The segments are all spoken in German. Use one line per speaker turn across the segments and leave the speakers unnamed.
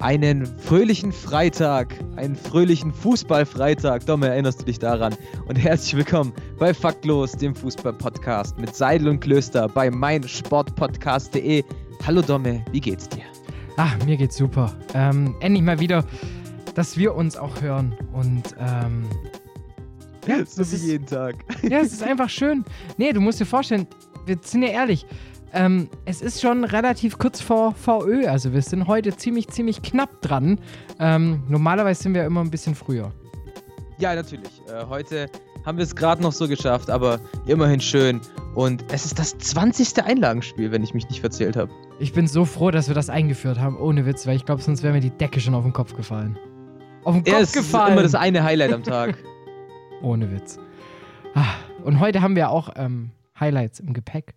Einen fröhlichen Freitag, einen fröhlichen Fußballfreitag. Dom, erinnerst du dich daran? Und herzlich willkommen bei Faktlos, dem Fußballpodcast mit Seidel und Klöster bei meinsportpodcast.de. Hallo Domme, wie geht's dir?
Ach, mir geht's super. Ähm, endlich mal wieder, dass wir uns auch hören und ähm,
ja, so wie jeden Tag.
Ja, es ist einfach schön. Nee, du musst dir vorstellen, wir sind ja ehrlich, ähm, es ist schon relativ kurz vor VÖ, also wir sind heute ziemlich, ziemlich knapp dran. Ähm, normalerweise sind wir immer ein bisschen früher.
Ja, natürlich. Äh, heute haben wir es gerade noch so geschafft, aber immerhin schön. Und es ist das 20. Einlagenspiel, wenn ich mich nicht verzählt habe.
Ich bin so froh, dass wir das eingeführt haben, ohne Witz, weil ich glaube, sonst wäre mir die Decke schon auf den Kopf gefallen.
Auf den Kopf ja, es gefallen. ist immer das eine Highlight am Tag.
ohne Witz. Ah, und heute haben wir auch ähm, Highlights im Gepäck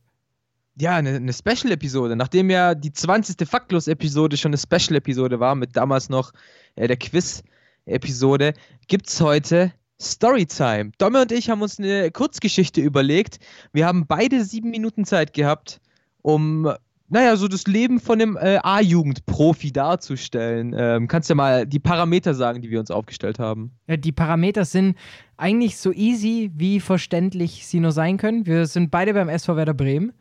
ja, eine, eine Special-Episode. Nachdem ja die 20. Faktlos-Episode schon eine Special-Episode war, mit damals noch äh, der Quiz-Episode, gibt es heute Storytime. Domme und ich haben uns eine Kurzgeschichte überlegt. Wir haben beide sieben Minuten Zeit gehabt, um, naja, so das Leben von einem äh, A-Jugend-Profi darzustellen. Ähm, kannst du ja mal die Parameter sagen, die wir uns aufgestellt haben?
Ja, die Parameter sind eigentlich so easy, wie verständlich sie nur sein können. Wir sind beide beim SV Werder Bremen.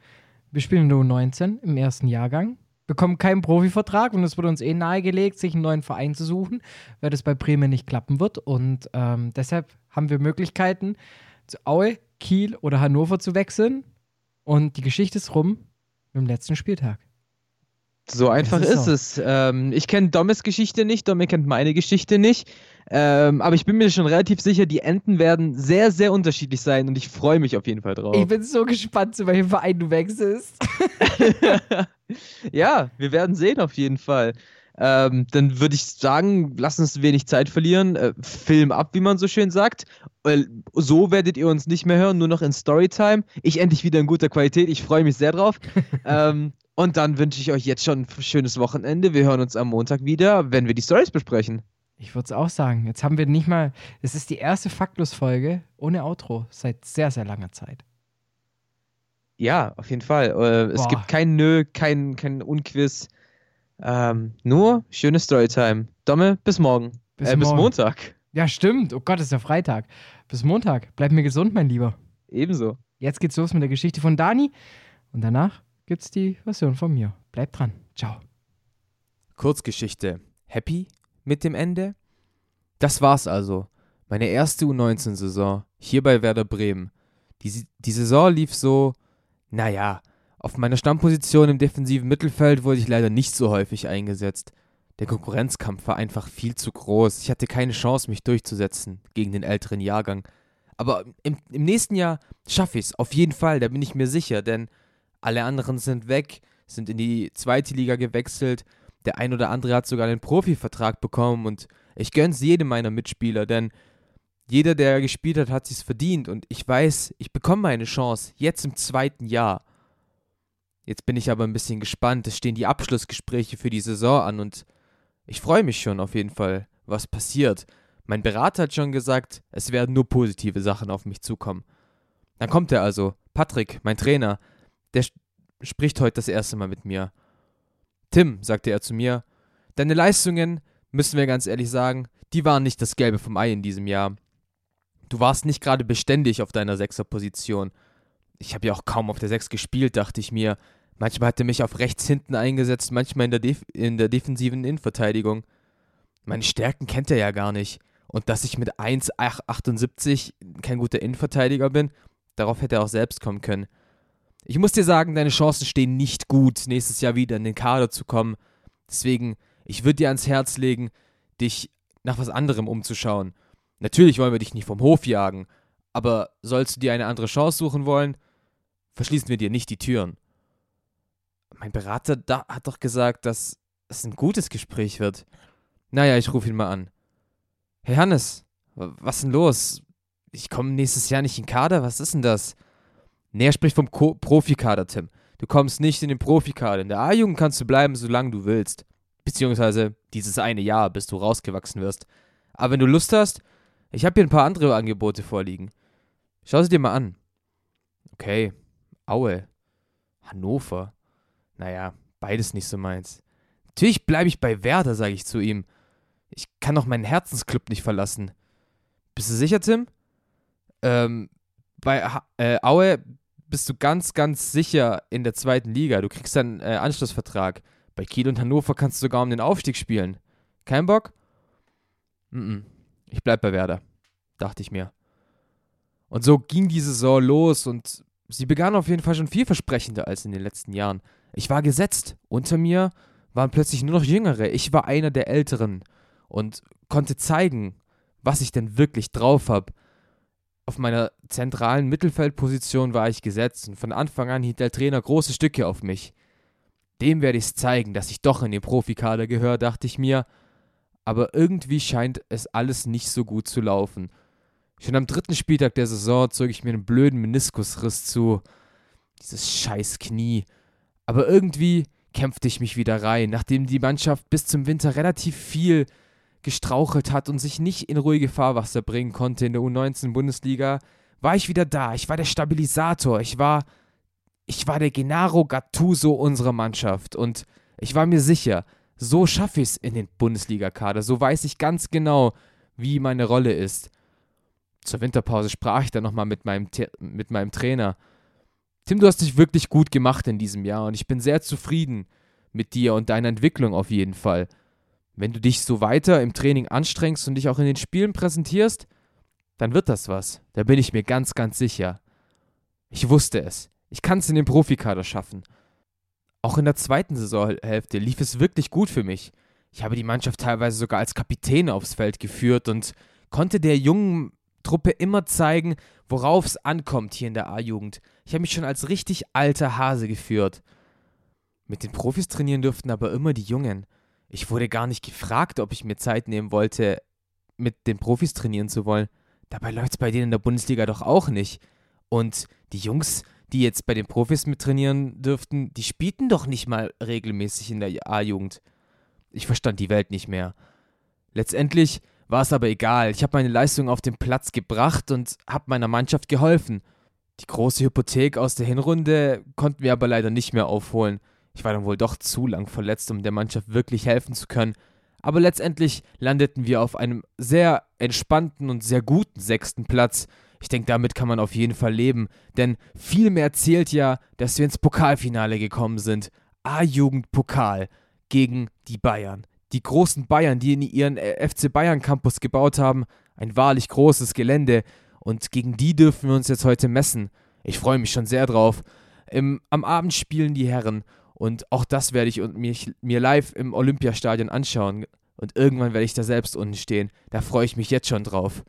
Wir spielen nur 19 im ersten Jahrgang, bekommen keinen Profivertrag und es wurde uns eh nahegelegt, sich einen neuen Verein zu suchen, weil das bei Bremen nicht klappen wird. Und ähm, deshalb haben wir Möglichkeiten, zu Aue, Kiel oder Hannover zu wechseln. Und die Geschichte ist rum mit dem letzten Spieltag.
So einfach ist, ist es. Ähm, ich kenne Dommes Geschichte nicht, Domme kennt meine Geschichte nicht. Ähm, aber ich bin mir schon relativ sicher, die Enden werden sehr, sehr unterschiedlich sein und ich freue mich auf jeden Fall drauf.
Ich bin so gespannt, zu welchem Verein du wechselst.
ja, wir werden sehen auf jeden Fall. Ähm, dann würde ich sagen, lass uns wenig Zeit verlieren. Äh, Film ab, wie man so schön sagt. Äh, so werdet ihr uns nicht mehr hören, nur noch in Storytime. Ich endlich wieder in guter Qualität. Ich freue mich sehr drauf. ähm, und dann wünsche ich euch jetzt schon ein schönes Wochenende. Wir hören uns am Montag wieder, wenn wir die Stories besprechen.
Ich würde es auch sagen. Jetzt haben wir nicht mal. Es ist die erste Faktlos-Folge ohne Outro seit sehr, sehr langer Zeit.
Ja, auf jeden Fall. Äh, es gibt kein Nö, kein, kein Unquiz. Ähm, nur schöne Storytime. Domme, bis morgen. Bis, äh, morgen. bis Montag.
Ja, stimmt. Oh Gott, ist ja Freitag. Bis Montag. Bleib mir gesund, mein Lieber.
Ebenso.
Jetzt geht's los mit der Geschichte von Dani. Und danach gibt's die Version von mir. Bleib dran. Ciao.
Kurzgeschichte. Happy mit dem Ende? Das war's also. Meine erste U19-Saison hier bei Werder Bremen. Die, die Saison lief so, naja, auf meiner Stammposition im defensiven Mittelfeld wurde ich leider nicht so häufig eingesetzt. Der Konkurrenzkampf war einfach viel zu groß. Ich hatte keine Chance, mich durchzusetzen gegen den älteren Jahrgang. Aber im, im nächsten Jahr schaffe ich es, auf jeden Fall, da bin ich mir sicher, denn alle anderen sind weg, sind in die zweite Liga gewechselt der ein oder andere hat sogar einen Profivertrag bekommen und ich gönn's jedem meiner Mitspieler, denn jeder, der gespielt hat, hat sich's verdient und ich weiß, ich bekomme meine Chance jetzt im zweiten Jahr. Jetzt bin ich aber ein bisschen gespannt. Es stehen die Abschlussgespräche für die Saison an und ich freue mich schon auf jeden Fall, was passiert. Mein Berater hat schon gesagt, es werden nur positive Sachen auf mich zukommen. Dann kommt er also, Patrick, mein Trainer, der spricht heute das erste Mal mit mir. Tim, sagte er zu mir, deine Leistungen, müssen wir ganz ehrlich sagen, die waren nicht das Gelbe vom Ei in diesem Jahr. Du warst nicht gerade beständig auf deiner Sechserposition. Ich habe ja auch kaum auf der Sechs gespielt, dachte ich mir. Manchmal hat er mich auf rechts hinten eingesetzt, manchmal in der, Def in der defensiven Innenverteidigung. Meine Stärken kennt er ja gar nicht. Und dass ich mit 1,78 kein guter Innenverteidiger bin, darauf hätte er auch selbst kommen können. Ich muss dir sagen, deine Chancen stehen nicht gut, nächstes Jahr wieder in den Kader zu kommen. Deswegen, ich würde dir ans Herz legen, dich nach was anderem umzuschauen. Natürlich wollen wir dich nicht vom Hof jagen, aber sollst du dir eine andere Chance suchen wollen, verschließen wir dir nicht die Türen. Mein Berater da hat doch gesagt, dass es ein gutes Gespräch wird. Naja, ich rufe ihn mal an. Hey Hannes, was denn los? ich komme nächstes Jahr nicht in Kader, was ist denn das? Nee, er spricht vom Ko Profikader, Tim. Du kommst nicht in den Profikader. In der A-Jugend kannst du bleiben, solange du willst. Beziehungsweise dieses eine Jahr, bis du rausgewachsen wirst. Aber wenn du Lust hast, ich habe hier ein paar andere Angebote vorliegen. Schau sie dir mal an. Okay, Aue, Hannover. Naja, beides nicht so meins. Natürlich bleibe ich bei Werder, sage ich zu ihm. Ich kann doch meinen Herzensclub nicht verlassen. Bist du sicher, Tim? Ähm, bei ha äh, Aue bist du ganz, ganz sicher in der zweiten Liga. Du kriegst dann äh, Anschlussvertrag. Bei Kiel und Hannover kannst du sogar um den Aufstieg spielen. Kein Bock? Mm, -mm. Ich bleib bei Werder, dachte ich mir. Und so ging die Saison los und sie begann auf jeden Fall schon vielversprechender als in den letzten Jahren. Ich war gesetzt. Unter mir waren plötzlich nur noch Jüngere. Ich war einer der Älteren und konnte zeigen, was ich denn wirklich drauf habe. Auf meiner zentralen Mittelfeldposition war ich gesetzt und von Anfang an hielt der Trainer große Stücke auf mich. Dem werde ich es zeigen, dass ich doch in den Profikader gehöre, dachte ich mir. Aber irgendwie scheint es alles nicht so gut zu laufen. Schon am dritten Spieltag der Saison zog ich mir einen blöden Meniskusriss zu. Dieses scheiß Knie. Aber irgendwie kämpfte ich mich wieder rein, nachdem die Mannschaft bis zum Winter relativ viel gestrauchelt hat und sich nicht in ruhige Fahrwasser bringen konnte in der U19-Bundesliga, war ich wieder da. Ich war der Stabilisator. Ich war, ich war der Gennaro Gattuso unserer Mannschaft. Und ich war mir sicher, so schaffe ich es in den Bundesliga-Kader. So weiß ich ganz genau, wie meine Rolle ist. Zur Winterpause sprach ich dann nochmal mit meinem, mit meinem Trainer. Tim, du hast dich wirklich gut gemacht in diesem Jahr und ich bin sehr zufrieden mit dir und deiner Entwicklung auf jeden Fall. Wenn du dich so weiter im Training anstrengst und dich auch in den Spielen präsentierst, dann wird das was. Da bin ich mir ganz, ganz sicher. Ich wusste es. Ich kann es in den Profikader schaffen. Auch in der zweiten Saisonhälfte lief es wirklich gut für mich. Ich habe die Mannschaft teilweise sogar als Kapitän aufs Feld geführt und konnte der jungen Truppe immer zeigen, worauf es ankommt hier in der A-Jugend. Ich habe mich schon als richtig alter Hase geführt. Mit den Profis trainieren durften aber immer die Jungen. Ich wurde gar nicht gefragt, ob ich mir Zeit nehmen wollte, mit den Profis trainieren zu wollen. Dabei läuft es bei denen in der Bundesliga doch auch nicht. Und die Jungs, die jetzt bei den Profis mit trainieren dürften, die spielten doch nicht mal regelmäßig in der A-Jugend. Ich verstand die Welt nicht mehr. Letztendlich war es aber egal. Ich habe meine Leistung auf den Platz gebracht und habe meiner Mannschaft geholfen. Die große Hypothek aus der Hinrunde konnten wir aber leider nicht mehr aufholen. Ich war dann wohl doch zu lang verletzt, um der Mannschaft wirklich helfen zu können. Aber letztendlich landeten wir auf einem sehr entspannten und sehr guten sechsten Platz. Ich denke, damit kann man auf jeden Fall leben, denn viel mehr zählt ja, dass wir ins Pokalfinale gekommen sind. A-Jugend-Pokal gegen die Bayern. Die großen Bayern, die in ihren äh, FC Bayern Campus gebaut haben. Ein wahrlich großes Gelände. Und gegen die dürfen wir uns jetzt heute messen. Ich freue mich schon sehr drauf. Im, am Abend spielen die Herren und auch das werde ich mich, mir live im Olympiastadion anschauen. Und irgendwann werde ich da selbst unten stehen. Da freue ich mich jetzt schon drauf.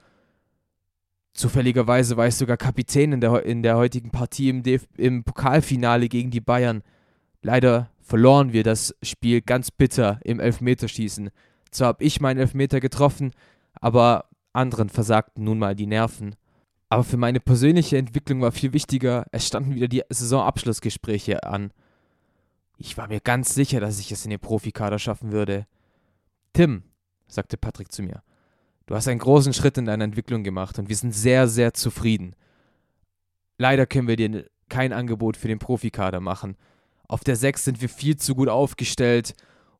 Zufälligerweise war ich sogar Kapitän in der, in der heutigen Partie im, DF im Pokalfinale gegen die Bayern. Leider verloren wir das Spiel ganz bitter im Elfmeterschießen. Zwar habe ich meinen Elfmeter getroffen, aber anderen versagten nun mal die Nerven. Aber für meine persönliche Entwicklung war viel wichtiger, es standen wieder die Saisonabschlussgespräche an. Ich war mir ganz sicher, dass ich es in den Profikader schaffen würde. Tim, sagte Patrick zu mir, du hast einen großen Schritt in deiner Entwicklung gemacht und wir sind sehr, sehr zufrieden. Leider können wir dir kein Angebot für den Profikader machen. Auf der 6 sind wir viel zu gut aufgestellt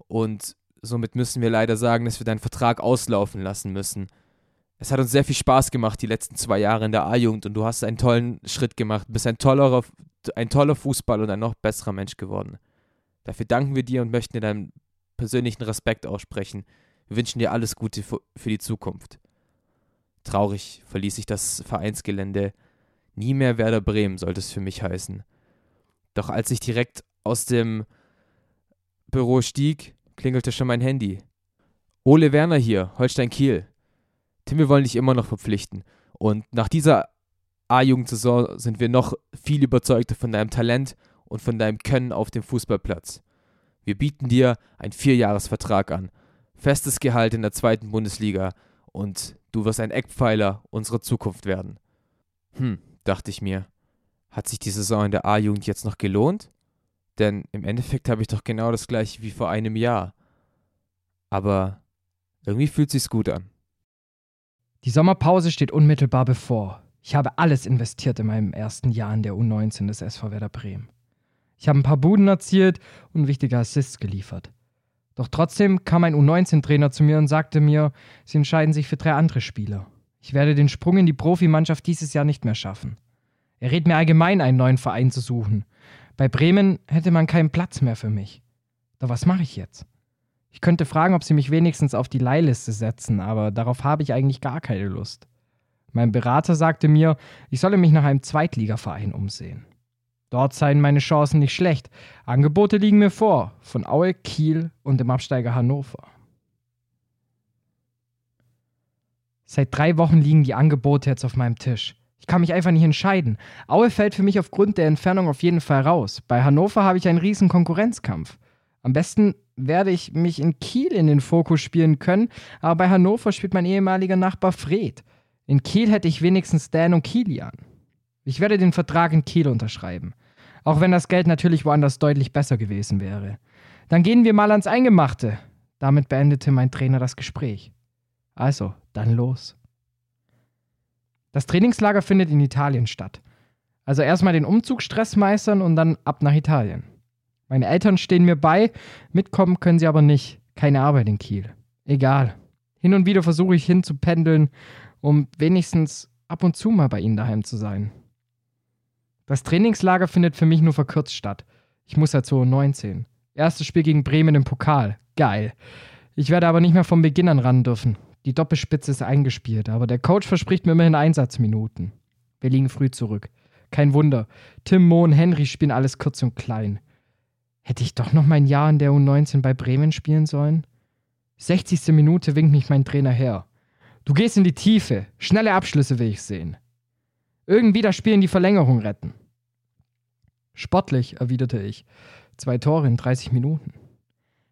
und somit müssen wir leider sagen, dass wir deinen Vertrag auslaufen lassen müssen. Es hat uns sehr viel Spaß gemacht, die letzten zwei Jahre in der A-Jugend und du hast einen tollen Schritt gemacht, bist ein toller, ein toller Fußballer und ein noch besserer Mensch geworden. Dafür danken wir dir und möchten dir deinen persönlichen Respekt aussprechen. Wir wünschen dir alles Gute für die Zukunft. Traurig verließ ich das Vereinsgelände. Nie mehr Werder Bremen sollte es für mich heißen. Doch als ich direkt aus dem Büro stieg, klingelte schon mein Handy. Ole Werner hier, Holstein Kiel. Tim, wir wollen dich immer noch verpflichten. Und nach dieser A-Jugendsaison sind wir noch viel überzeugter von deinem Talent und von deinem Können auf dem Fußballplatz. Wir bieten dir einen Vierjahresvertrag an, festes Gehalt in der zweiten Bundesliga und du wirst ein Eckpfeiler unserer Zukunft werden. Hm, dachte ich mir, hat sich die Saison in der A-Jugend jetzt noch gelohnt? Denn im Endeffekt habe ich doch genau das gleiche wie vor einem Jahr. Aber irgendwie fühlt sich's gut an.
Die Sommerpause steht unmittelbar bevor. Ich habe alles investiert in meinem ersten Jahr in der U19 des SV Werder Bremen. Ich habe ein paar Buden erzielt und wichtige Assists geliefert. Doch trotzdem kam ein U19-Trainer zu mir und sagte mir, sie entscheiden sich für drei andere Spieler. Ich werde den Sprung in die Profimannschaft dieses Jahr nicht mehr schaffen. Er rät mir allgemein, einen neuen Verein zu suchen. Bei Bremen hätte man keinen Platz mehr für mich. Doch was mache ich jetzt? Ich könnte fragen, ob sie mich wenigstens auf die Leihliste setzen, aber darauf habe ich eigentlich gar keine Lust. Mein Berater sagte mir, ich solle mich nach einem Zweitligaverein umsehen. Dort seien meine Chancen nicht schlecht. Angebote liegen mir vor, von Aue, Kiel und dem Absteiger Hannover. Seit drei Wochen liegen die Angebote jetzt auf meinem Tisch. Ich kann mich einfach nicht entscheiden. Aue fällt für mich aufgrund der Entfernung auf jeden Fall raus. Bei Hannover habe ich einen riesen Konkurrenzkampf. Am besten werde ich mich in Kiel in den Fokus spielen können, aber bei Hannover spielt mein ehemaliger Nachbar Fred. In Kiel hätte ich wenigstens Dan und Kilian. Ich werde den Vertrag in Kiel unterschreiben. Auch wenn das Geld natürlich woanders deutlich besser gewesen wäre. Dann gehen wir mal ans Eingemachte. Damit beendete mein Trainer das Gespräch. Also, dann los. Das Trainingslager findet in Italien statt. Also erstmal den Umzugsstress meistern und dann ab nach Italien. Meine Eltern stehen mir bei, mitkommen können sie aber nicht. Keine Arbeit in Kiel. Egal. Hin und wieder versuche ich hinzupendeln, um wenigstens ab und zu mal bei ihnen daheim zu sein. Das Trainingslager findet für mich nur verkürzt statt. Ich muss ja zur 19. Erstes Spiel gegen Bremen im Pokal. Geil. Ich werde aber nicht mehr von Beginn an ran dürfen. Die Doppelspitze ist eingespielt, aber der Coach verspricht mir immerhin Einsatzminuten. Wir liegen früh zurück. Kein Wunder. Tim, Mo und Henry spielen alles kurz und klein. Hätte ich doch noch mein Jahr in der U19 bei Bremen spielen sollen? 60. Minute winkt mich mein Trainer her. Du gehst in die Tiefe. Schnelle Abschlüsse will ich sehen. Irgendwie das Spiel in die Verlängerung retten. Sportlich, erwiderte ich. Zwei Tore in 30 Minuten.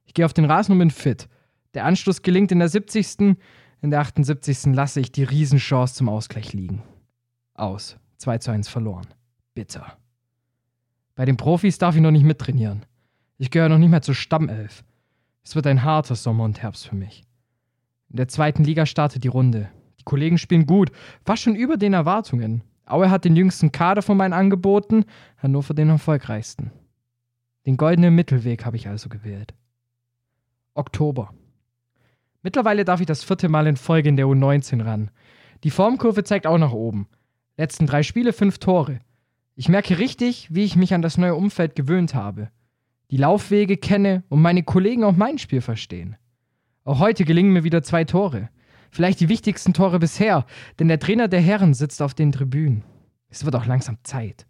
Ich gehe auf den Rasen und bin fit. Der Anschluss gelingt in der 70. In der 78. lasse ich die Riesenchance zum Ausgleich liegen. Aus. 2 zu 1 verloren. Bitter. Bei den Profis darf ich noch nicht mittrainieren. Ich gehöre noch nicht mehr zur Stammelf. Es wird ein harter Sommer und Herbst für mich. In der zweiten Liga startet die Runde. Die Kollegen spielen gut, fast schon über den Erwartungen. Aue hat den jüngsten Kader von meinen Angeboten, Hannover den erfolgreichsten. Den goldenen Mittelweg habe ich also gewählt. Oktober. Mittlerweile darf ich das vierte Mal in Folge in der U19 ran. Die Formkurve zeigt auch nach oben. Letzten drei Spiele fünf Tore. Ich merke richtig, wie ich mich an das neue Umfeld gewöhnt habe. Die Laufwege kenne und meine Kollegen auch mein Spiel verstehen. Auch heute gelingen mir wieder zwei Tore. Vielleicht die wichtigsten Tore bisher, denn der Trainer der Herren sitzt auf den Tribünen. Es wird auch langsam Zeit.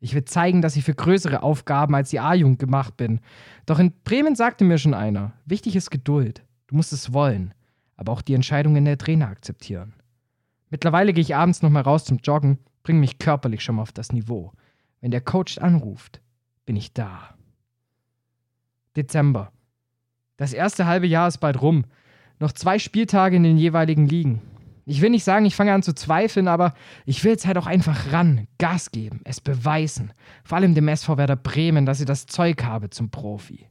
Ich will zeigen, dass ich für größere Aufgaben als die A-Jugend gemacht bin. Doch in Bremen sagte mir schon einer, wichtig ist Geduld. Du musst es wollen, aber auch die Entscheidungen der Trainer akzeptieren. Mittlerweile gehe ich abends nochmal raus zum Joggen, bringe mich körperlich schon mal auf das Niveau. Wenn der Coach anruft, bin ich da. Dezember. Das erste halbe Jahr ist bald rum. Noch zwei Spieltage in den jeweiligen Ligen. Ich will nicht sagen, ich fange an zu zweifeln, aber ich will jetzt halt auch einfach ran, Gas geben, es beweisen. Vor allem dem SV Werder Bremen, dass ich das Zeug habe zum Profi.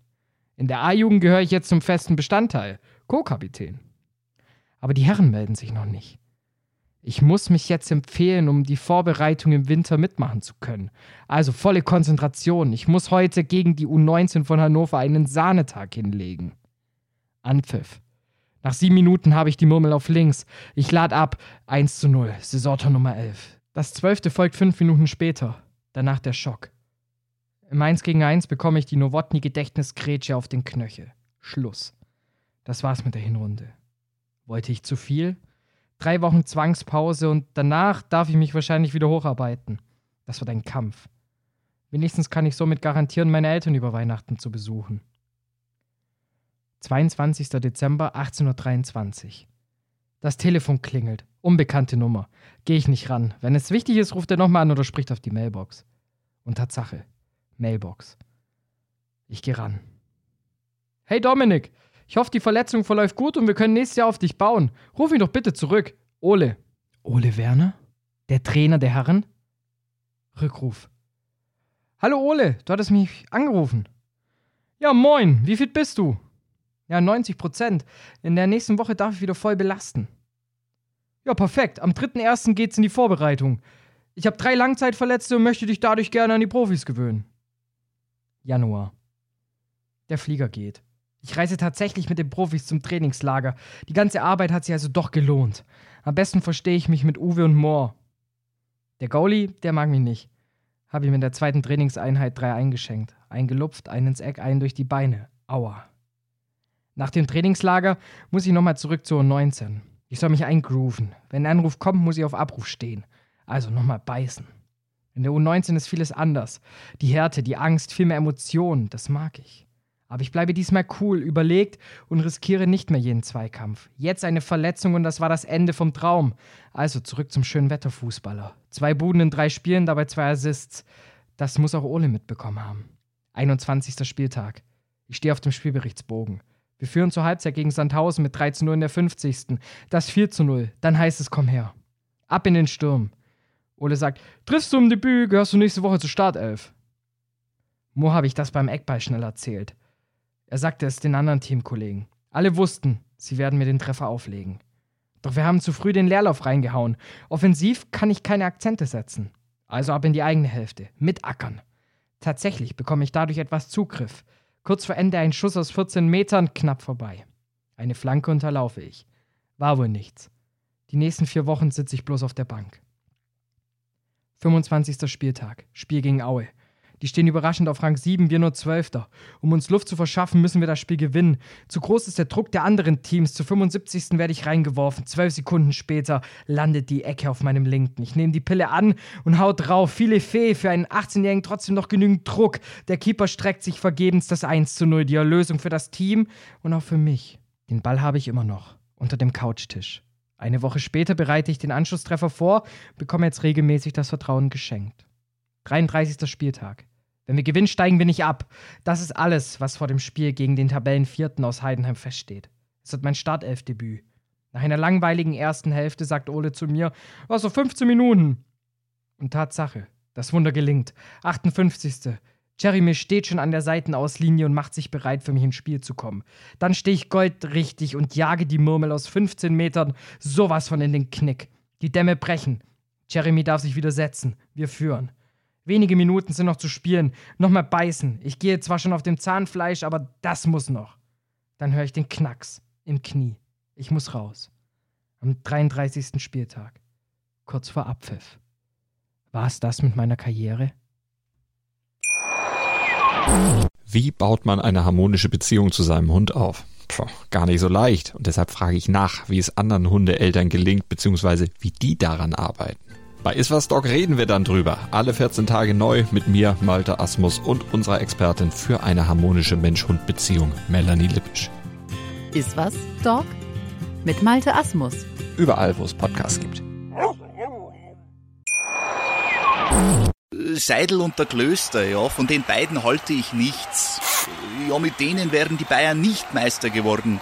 In der A-Jugend gehöre ich jetzt zum festen Bestandteil. Co-Kapitän. Aber die Herren melden sich noch nicht. Ich muss mich jetzt empfehlen, um die Vorbereitung im Winter mitmachen zu können. Also volle Konzentration. Ich muss heute gegen die U19 von Hannover einen Sahnetag hinlegen. Anpfiff. Nach sieben Minuten habe ich die Murmel auf links. Ich lade ab. 1 zu 0. Saisontor Nummer 11. Das zwölfte folgt fünf Minuten später. Danach der Schock. Im 1 gegen 1 bekomme ich die Nowotny-Gedächtnisgrätsche auf den Knöchel. Schluss. Das war's mit der Hinrunde. Wollte ich zu viel? Drei Wochen Zwangspause und danach darf ich mich wahrscheinlich wieder hocharbeiten. Das wird ein Kampf. Wenigstens kann ich somit garantieren, meine Eltern über Weihnachten zu besuchen. 22. Dezember 1823. Das Telefon klingelt. Unbekannte Nummer. Gehe ich nicht ran. Wenn es wichtig ist, ruft er nochmal an oder spricht auf die Mailbox. Und Tatsache. Mailbox. Ich gehe ran. Hey Dominik, Ich hoffe, die Verletzung verläuft gut und wir können nächstes Jahr auf dich bauen. Ruf ihn doch bitte zurück. Ole. Ole Werner? Der Trainer der Herren? Rückruf. Hallo Ole, du hattest mich angerufen. Ja, moin, wie fit bist du? Ja, 90 Prozent. In der nächsten Woche darf ich wieder voll belasten. Ja, perfekt. Am 3.1. geht's in die Vorbereitung. Ich habe drei Langzeitverletzte und möchte dich dadurch gerne an die Profis gewöhnen. Januar. Der Flieger geht. Ich reise tatsächlich mit den Profis zum Trainingslager. Die ganze Arbeit hat sich also doch gelohnt. Am besten verstehe ich mich mit Uwe und Moore. Der Goalie, der mag mich nicht. Habe ihm in der zweiten Trainingseinheit drei eingeschenkt. Eingelupft, einen ins Eck, einen durch die Beine. Aua. Nach dem Trainingslager muss ich nochmal zurück zur 19. Ich soll mich eingrooven. Wenn ein Anruf kommt, muss ich auf Abruf stehen. Also nochmal beißen. In der U19 ist vieles anders. Die Härte, die Angst, viel mehr Emotionen, das mag ich. Aber ich bleibe diesmal cool, überlegt und riskiere nicht mehr jeden Zweikampf. Jetzt eine Verletzung und das war das Ende vom Traum. Also zurück zum schönen Wetterfußballer. Zwei Buden in drei Spielen, dabei zwei Assists. Das muss auch Ole mitbekommen haben. 21. Spieltag. Ich stehe auf dem Spielberichtsbogen. Wir führen zur Halbzeit gegen Sandhausen mit 3 zu 0 in der 50. Das 4 zu 0. Dann heißt es, komm her. Ab in den Sturm. Ole sagt, triffst du im Debüt, gehörst du nächste Woche zur Startelf. Mo habe ich das beim Eckball schnell erzählt. Er sagte es den anderen Teamkollegen. Alle wussten, sie werden mir den Treffer auflegen. Doch wir haben zu früh den Leerlauf reingehauen. Offensiv kann ich keine Akzente setzen. Also ab in die eigene Hälfte. Mit Ackern. Tatsächlich bekomme ich dadurch etwas Zugriff. Kurz vor Ende ein Schuss aus 14 Metern, knapp vorbei. Eine Flanke unterlaufe ich. War wohl nichts. Die nächsten vier Wochen sitze ich bloß auf der Bank. 25. Spieltag. Spiel gegen Aue. Die stehen überraschend auf Rang 7, wir nur Zwölfter. Um uns Luft zu verschaffen, müssen wir das Spiel gewinnen. Zu groß ist der Druck der anderen Teams. Zu 75. werde ich reingeworfen. Zwölf Sekunden später landet die Ecke auf meinem Linken. Ich nehme die Pille an und hau drauf. Viele Fee für einen 18-Jährigen trotzdem noch genügend Druck. Der Keeper streckt sich vergebens das 1 zu 0. Die Erlösung für das Team und auch für mich. Den Ball habe ich immer noch. Unter dem Couchtisch. Eine Woche später bereite ich den Anschlusstreffer vor, bekomme jetzt regelmäßig das Vertrauen geschenkt. 33. Spieltag. Wenn wir gewinnen, steigen wir nicht ab. Das ist alles, was vor dem Spiel gegen den Tabellenvierten aus Heidenheim feststeht. Es wird mein Startelfdebüt. Nach einer langweiligen ersten Hälfte sagt Ole zu mir, was so 15 Minuten. Und Tatsache, das Wunder gelingt. 58. Jeremy steht schon an der Seitenauslinie und macht sich bereit, für mich ins Spiel zu kommen. Dann stehe ich goldrichtig und jage die Murmel aus 15 Metern sowas von in den Knick. Die Dämme brechen. Jeremy darf sich wieder setzen. Wir führen. Wenige Minuten sind noch zu spielen. Nochmal beißen. Ich gehe zwar schon auf dem Zahnfleisch, aber das muss noch. Dann höre ich den Knacks im Knie. Ich muss raus. Am 33. Spieltag. Kurz vor Abpfiff. War es das mit meiner Karriere?
Wie baut man eine harmonische Beziehung zu seinem Hund auf? Puh, gar nicht so leicht. Und deshalb frage ich nach, wie es anderen Hundeeltern gelingt, beziehungsweise wie die daran arbeiten. Bei Iswas Dog reden wir dann drüber. Alle 14 Tage neu mit mir, Malte Asmus und unserer Expertin für eine harmonische Mensch-Hund-Beziehung, Melanie Lippisch.
Iswas Dog mit Malte Asmus.
Überall, wo es Podcasts gibt.
Seidel und der Klöster, ja, von den beiden halte ich nichts. Ja, mit denen wären die Bayern nicht Meister geworden.